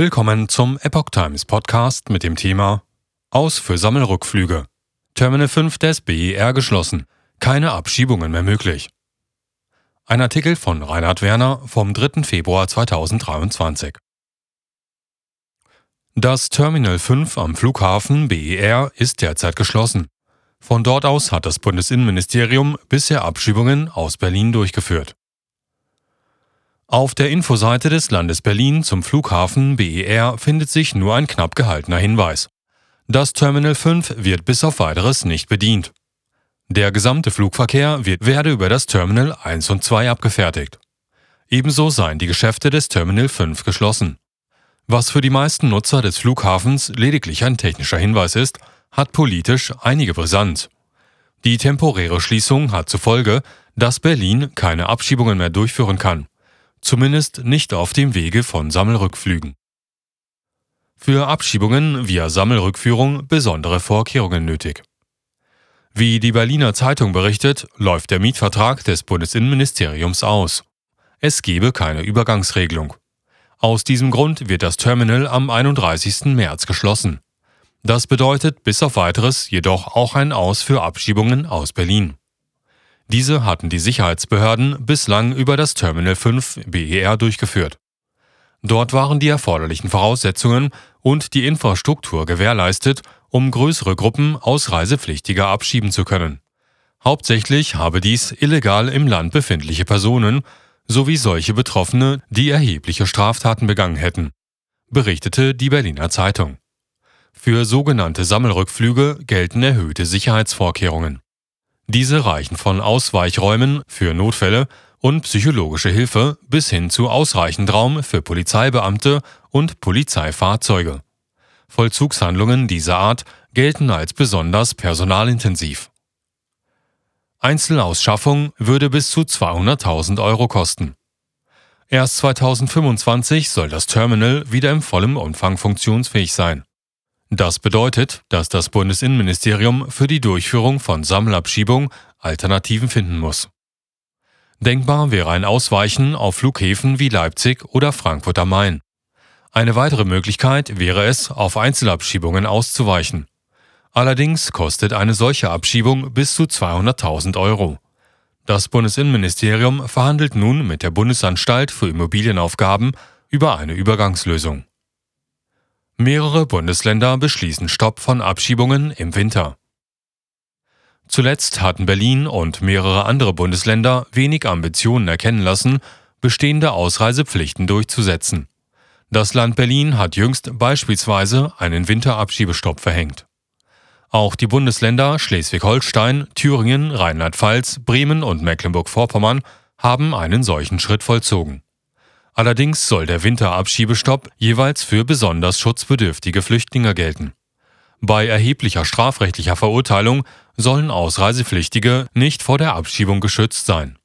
Willkommen zum Epoch Times Podcast mit dem Thema Aus für Sammelrückflüge. Terminal 5 des BER geschlossen. Keine Abschiebungen mehr möglich. Ein Artikel von Reinhard Werner vom 3. Februar 2023. Das Terminal 5 am Flughafen BER ist derzeit geschlossen. Von dort aus hat das Bundesinnenministerium bisher Abschiebungen aus Berlin durchgeführt. Auf der Infoseite des Landes Berlin zum Flughafen BER findet sich nur ein knapp gehaltener Hinweis. Das Terminal 5 wird bis auf weiteres nicht bedient. Der gesamte Flugverkehr wird, werde über das Terminal 1 und 2 abgefertigt. Ebenso seien die Geschäfte des Terminal 5 geschlossen. Was für die meisten Nutzer des Flughafens lediglich ein technischer Hinweis ist, hat politisch einige Brisanz. Die temporäre Schließung hat zur Folge, dass Berlin keine Abschiebungen mehr durchführen kann zumindest nicht auf dem Wege von Sammelrückflügen. Für Abschiebungen via Sammelrückführung besondere Vorkehrungen nötig. Wie die Berliner Zeitung berichtet, läuft der Mietvertrag des Bundesinnenministeriums aus. Es gebe keine Übergangsregelung. Aus diesem Grund wird das Terminal am 31. März geschlossen. Das bedeutet bis auf weiteres jedoch auch ein Aus für Abschiebungen aus Berlin. Diese hatten die Sicherheitsbehörden bislang über das Terminal 5 BER durchgeführt. Dort waren die erforderlichen Voraussetzungen und die Infrastruktur gewährleistet, um größere Gruppen Ausreisepflichtiger abschieben zu können. Hauptsächlich habe dies illegal im Land befindliche Personen sowie solche Betroffene, die erhebliche Straftaten begangen hätten, berichtete die Berliner Zeitung. Für sogenannte Sammelrückflüge gelten erhöhte Sicherheitsvorkehrungen. Diese reichen von Ausweichräumen für Notfälle und psychologische Hilfe bis hin zu ausreichend Raum für Polizeibeamte und Polizeifahrzeuge. Vollzugshandlungen dieser Art gelten als besonders personalintensiv. Einzelausschaffung würde bis zu 200.000 Euro kosten. Erst 2025 soll das Terminal wieder im vollen Umfang funktionsfähig sein. Das bedeutet, dass das Bundesinnenministerium für die Durchführung von Sammelabschiebung Alternativen finden muss. Denkbar wäre ein Ausweichen auf Flughäfen wie Leipzig oder Frankfurt am Main. Eine weitere Möglichkeit wäre es, auf Einzelabschiebungen auszuweichen. Allerdings kostet eine solche Abschiebung bis zu 200.000 Euro. Das Bundesinnenministerium verhandelt nun mit der Bundesanstalt für Immobilienaufgaben über eine Übergangslösung. Mehrere Bundesländer beschließen Stopp von Abschiebungen im Winter. Zuletzt hatten Berlin und mehrere andere Bundesländer wenig Ambitionen erkennen lassen, bestehende Ausreisepflichten durchzusetzen. Das Land Berlin hat jüngst beispielsweise einen Winterabschiebestopp verhängt. Auch die Bundesländer Schleswig-Holstein, Thüringen, Rheinland-Pfalz, Bremen und Mecklenburg-Vorpommern haben einen solchen Schritt vollzogen. Allerdings soll der Winterabschiebestopp jeweils für besonders schutzbedürftige Flüchtlinge gelten. Bei erheblicher strafrechtlicher Verurteilung sollen Ausreisepflichtige nicht vor der Abschiebung geschützt sein